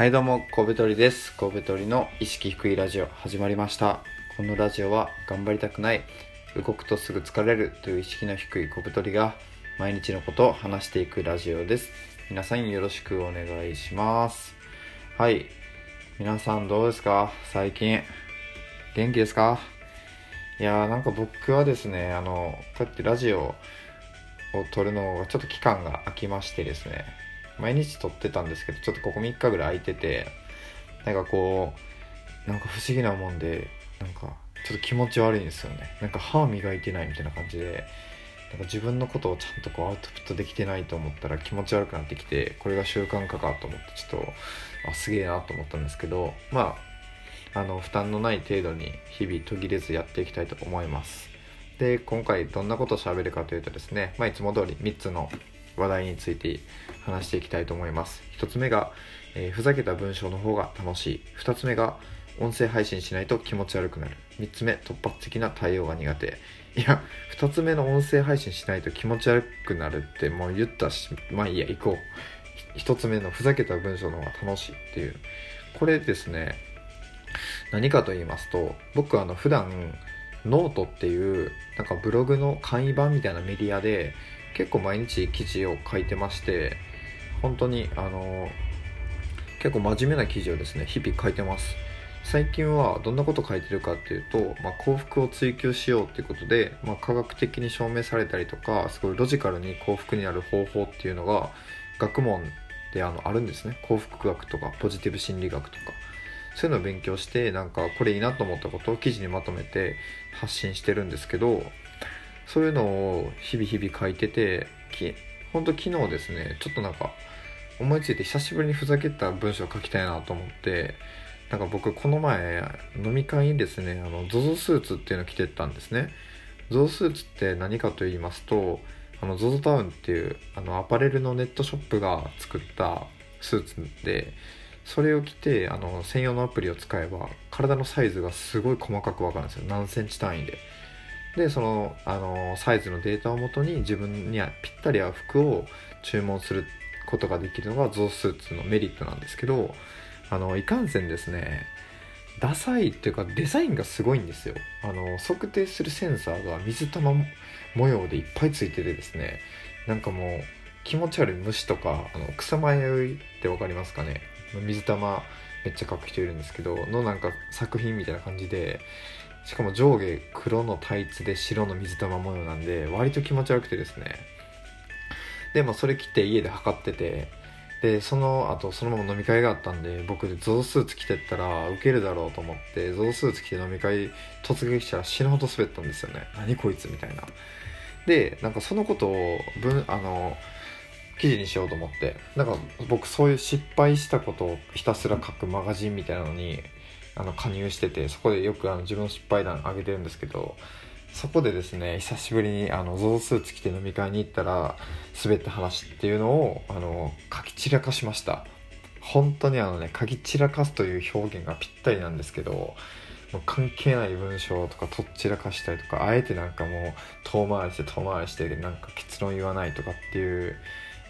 はいどうも神戸鳥です。神戸鳥の意識低いラジオ始まりました。このラジオは頑張りたくない動くとすぐ疲れるという意識の低い小太りが毎日のことを話していくラジオです。皆さんよろしくお願いします。はい皆さんどうですか？最近元気ですか？いやーなんか僕はですねあのこうやってラジオを撮るのがちょっと期間が空きましてですね。毎日撮ってたんですけどちょっとここ3日ぐらい空いててなんかこうなんか不思議なもんでなんかちょっと気持ち悪いんですよね。なんか歯磨いてないみたいな感じでなんか自分のことをちゃんとこうアウトプットできてないと思ったら気持ち悪くなってきてこれが習慣化かと思ってちょっとあすげえなと思ったんですけどまああの負担のない程度に日々途切れずやっていきたいと思います。で今回どんなことを喋るかというとですね、まあ、いつも通り3つの話題について話していきたいと思います。1つ目が、えー、ふざけた文章の方が楽しい。2つ目が音声配信しないと気持ち悪くなる。3つ目突発的な対応が苦手。いや2つ目の音声配信しないと気持ち悪くなるってもう言ったしまあいいや行こう。1つ目のふざけた文章の方が楽しいっていう。これですね何かと言いますと僕あの普段ノートっていうなんかブログの簡易版みたいなメディアで結構毎日記事を書いてまして本当にあの結構真面目な記事をですね日々書いてます。最近はどんなこと書いてるかっていうと、まあ、幸福を追求しようっていうことで、まあ、科学的に証明されたりとかすごいロジカルに幸福になる方法っていうのが学問であのあるんですね。幸福学とかポジティブ心理学とか。そういうのを勉強してなんかこれいいなと思ったことを記事にまとめて発信してるんですけどそういうのを日々日々書いててき本当昨日ですねちょっとなんか思いついて久しぶりにふざけた文章を書きたいなと思ってなんか僕この前飲み会にですねあの ZOZO スーツっていうのを着てったんですね。ZOZO スーツって何かと言いますとあの ZOZO タウンっていうあのアパレルのネットショップが作ったスーツでそれを着てあの専用のアプリを使えば体のサイズがすごい細かく分かるんですよ。何センチ単位で。でそのあのサイズのデータをもとに自分にはぴったり合う服を注文することができるのが ZOZO スーツのメリットなんですけどあのいかんせんですねダサいっていうかデザインがすごいんですよ。あの測定するセンサーが水玉模様でいっぱいついててですねなんかもう気持ち悪い虫とかあの草迷いって分かりますかね。水玉めっちゃ描く人いるんですけどのなんか作品みたいな感じでしかも上下黒のタイツで白の水玉模様なんで割と気持ち悪くてですね。でもそれ着て家で測っててでその後そのまま飲み会があったんで僕ゾウスーツ着てったらウケるだろうと思ってゾウスーツ着て飲み会突撃したら死ぬほど滑ったんですよね。何こいつみたいな。でなんかそのことを分あの記事にしようと思ってなんか僕そういう失敗したことをひたすら書くマガジンみたいなのにあの加入しててそこでよくあの自分の失敗談上げてるんですけどそこでですね久しぶりにあのゾウスーツ着て飲み会に行ったら滑った話っていうのをあの書き散らかしました。本当にあのね書き散らかすという表現がぴったりなんですけどもう関係ない文章とかとっちらかしたりとかあえてなんかもう遠回りして遠回りしてなんか結論言わないとかっていう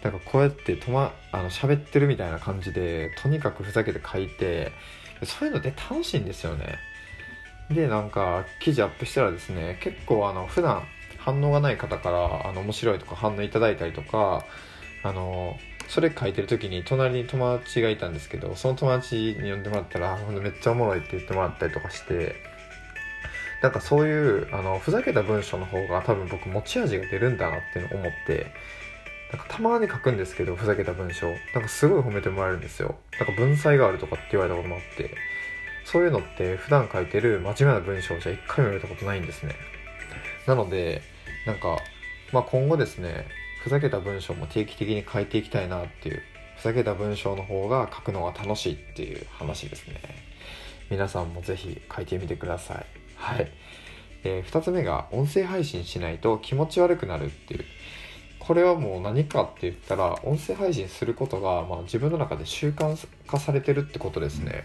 なんかこうやってとまあの喋ってるみたいな感じでとにかくふざけて書いてそういうので楽しいんですよね。でなんか記事アップしたらですね結構あの普段反応がない方からあの面白いとか反応いただいたりとかあのそれ書いてる時に隣に友達がいたんですけどその友達に呼んでもらったらめっちゃおもろいって言ってもらったりとかしてなんかそういうあのふざけた文章の方が多分僕持ち味が出るんだなって思ってなんかたまに書くんですけどふざけた文章。なんかすごい褒めてもらえるんですよ。なんか文才があるとかって言われたこともあって。そういうのって普段書いてる真面目な文章じゃ一回も言われたことないんですね。なのでなんか、まあ、今後ですねふざけた文章も定期的に書いていきたいなっていうふざけた文章の方が書くのが楽しいっていう話ですね。皆さんもぜひ書いてみてください。はい、えー、2つ目が音声配信しないと気持ち悪くなるっていう。これはもう何かって言ったら音声配信することが、まあ、自分の中で習慣化されてるってことですね。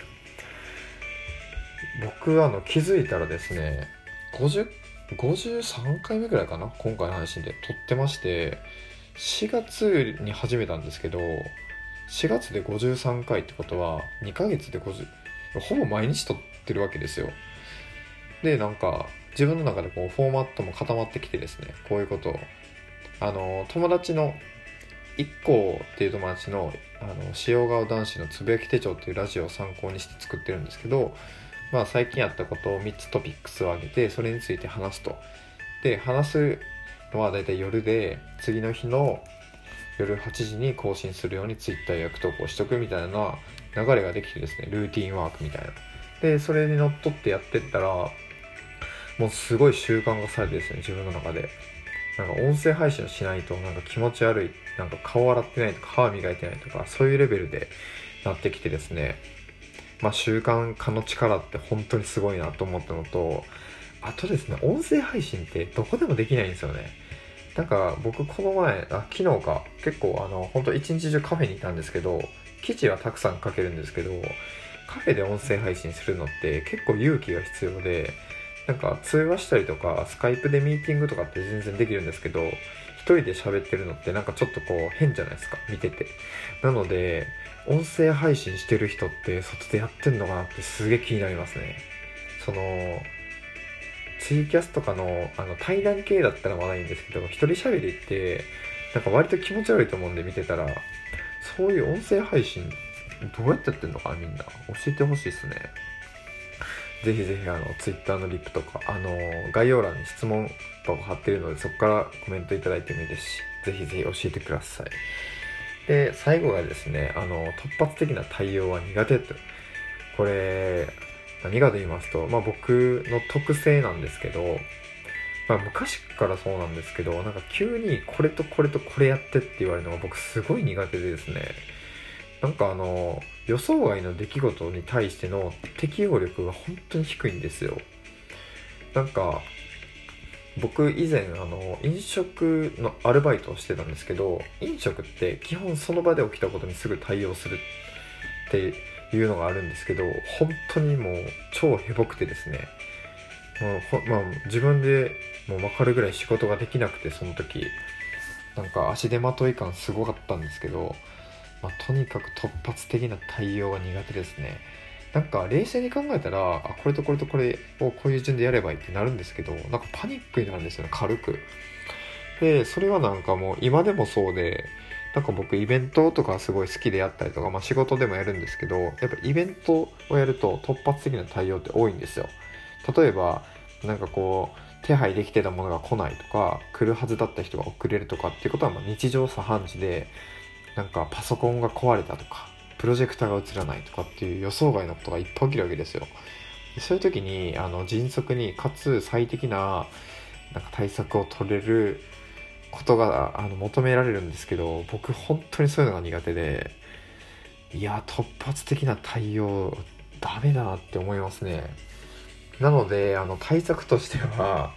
僕あの気づいたらですね50 53回目ぐらいかな今回の配信で撮ってまして4月に始めたんですけど4月で53回ってことは2ヶ月で50ほぼ毎日撮ってるわけですよ。でなんか自分の中でこうフォーマットも固まってきてですねこういうことをあの友達の一個っていう友達のあの塩顔男子のつぶやき手帳っていうラジオを参考にして作ってるんですけどまあ最近やったことを3つトピックスを挙げてそれについて話すと。で話すのは大体夜で次の日の夜8時に更新するように Twitter 予約投稿しとくみたいな流れができてですねルーティンワークみたいな。でそれにのっとってやってったらもうすごい習慣化されてですね自分の中で。なんか音声配信をしないとなんか気持ち悪いなんか顔洗ってないとか歯磨いてないとかそういうレベルでなってきてですね。まあ習慣化の力って本当にすごいなと思ったのとあとですね音声配信ってどこでもできないんですよね。なんか僕この前あ昨日か結構あの本当一日中カフェにいたんですけど記事はたくさん書けるんですけどカフェで音声配信するのって結構勇気が必要でなんか通話したりとかスカイプでミーティングとかって全然できるんですけど一人で喋ってるのってなんかちょっとこう変じゃないですか見てて。なので音声配信してる人って外でやってんのかなってすげえ気になりますね。そのツイキャスとかのあの対談系だったらまだいいんですけど一人喋りってなんか割と気持ち悪いと思うんで見てたらそういう音声配信どうやってやってんのかなみんな。教えてほしいですね。ぜひぜひあの Twitter のリップとかあの概要欄に質問箱貼ってるのでそこからコメントいただいてもいいですしぜひぜひ教えてください。で最後がですねあの突発的な対応は苦手と。これ何かと言いますと、まあ、僕の特性なんですけど、まあ、昔からそうなんですけどなんか急にこれとこれとこれやってって言われるのが僕すごい苦手でですね。なんかあの予想外の出来事に対しての適応力が本当に低いんですよ。なんか僕以前あの飲食のアルバイトをしてたんですけど飲食って基本その場で起きたことにすぐ対応するっていうのがあるんですけど本当にもう超ヘボくてですね。もうまあ、自分でもう分かるぐらい仕事ができなくてその時。なんか足手まとい感すごかったんですけどまあ、とにかく突発的な対応が苦手ですね。なんか冷静に考えたらあこれとこれとこれをこういう順でやればいいってなるんですけどなんかパニックになるんですよね軽く。でそれはなんかもう今でもそうでなんか僕イベントとかすごい好きでやったりとか、まあ、仕事でもやるんですけどやっぱイベントをやると突発的な対応って多いんですよ。例えばなんかこう手配できてたものが来ないとか来るはずだった人が遅れるとかっていうことはま日常茶飯事でなんかパソコンが壊れたとかプロジェクターが映らないとかっていう予想外のことがいっぱい起きるわけですよ。そういう時にあの迅速にかつ最適ななんか対策を取れることがあの求められるんですけど僕本当にそういうのが苦手でいや突発的な対応ダメだなって思いますね。なのであの対策としては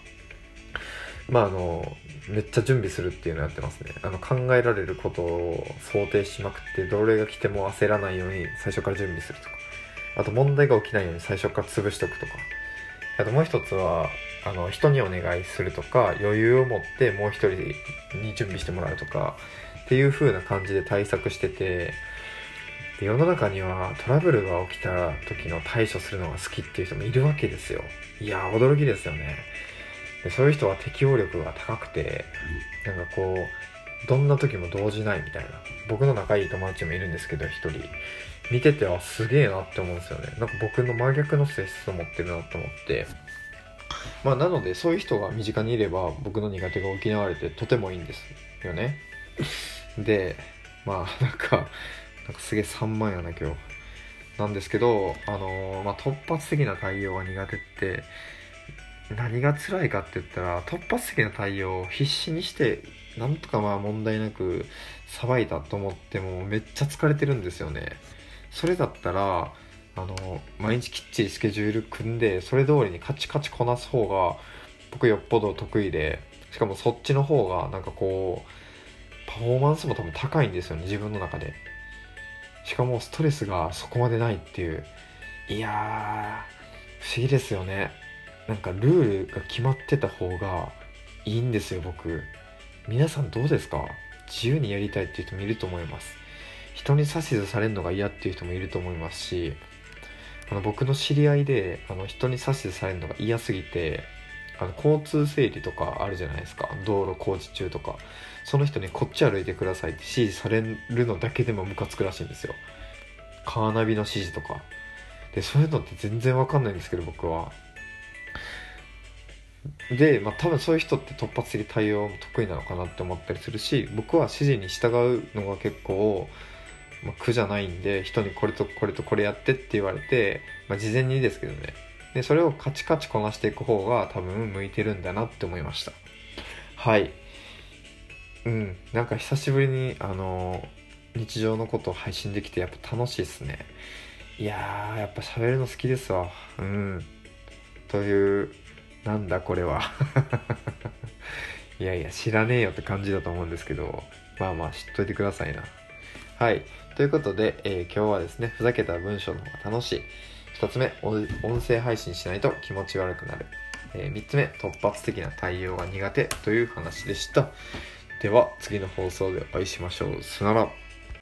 まああのめっちゃ準備するっていうのをやってますね。あの考えられることを想定しまくってどれが来ても焦らないように最初から準備するとか。あと問題が起きないように最初から潰しとくとか。あともう一つはあの人にお願いするとか余裕を持ってもう一人に準備してもらうとかっていう風な感じで対策してて世の中にはトラブルが起きた時の対処するのが好きっていう人もいるわけですよ。いや驚きですよね。でそういう人は適応力が高くてなんかこうどんな時も動じないみたいな。僕の仲いい友達もいるんですけど一人。見ててあすげえなって思うんですよね。なんか僕の真逆の性質を持ってるなと思って。まあなのでそういう人が身近にいれば僕の苦手が補われてとてもいいんですよね。でまあなんかなんかすげえ3万やな今日。なんですけどあのー、まあ、突発的な対応が苦手って何が辛いかって言ったら突発的な対応を必死にしてなんとかまあ問題なくさばいたと思ってもめっちゃ疲れてるんですよね。それだったらあの毎日きっちりスケジュール組んでそれ通りにカチカチこなす方が僕よっぽど得意でしかもそっちの方がなんかこうパフォーマンスも多分高いんですよね自分の中で。しかもストレスがそこまでないっていう。いやー不思議ですよね。なんかルールが決まってた方がいいんですよ僕。皆さんどうですか？自由にやりたいっていう人もいると思います。人に指図されるのが嫌っていう人もいると思いますしあの僕の知り合いであの人に指図されるのが嫌すぎてあの交通整理とかあるじゃないですか。道路工事中とか。その人にこっち歩いてくださいって指示されるのだけでもムカつくらしいんですよ。カーナビの指示とか。でそういうのって全然わかんないんですけど僕は。で、まあ、多分そういう人って突発的対応も得意なのかなって思ったりするし僕は指示に従うのが結構、まあ、苦じゃないんで人にこれとこれとこれやってって言われて、まあ、事前にですけどね。でそれをカチカチこなしていく方が多分向いてるんだなって思いました。はい。うん。なんか久しぶりにあの日常のことを配信できてやっぱ楽しいっすね。いやーやっぱ喋るの好きですわ。うん。というなんだこれは。いやいや知らねえよって感じだと思うんですけど。まあまあ知っといてくださいな。はい。ということで、えー、今日はですねふざけた文章の方が楽しい。2つ目音声配信しないと気持ち悪くなる、えー、3つ目突発的な対応が苦手という話でした。では次の放送でお会いしましょう。さよなら。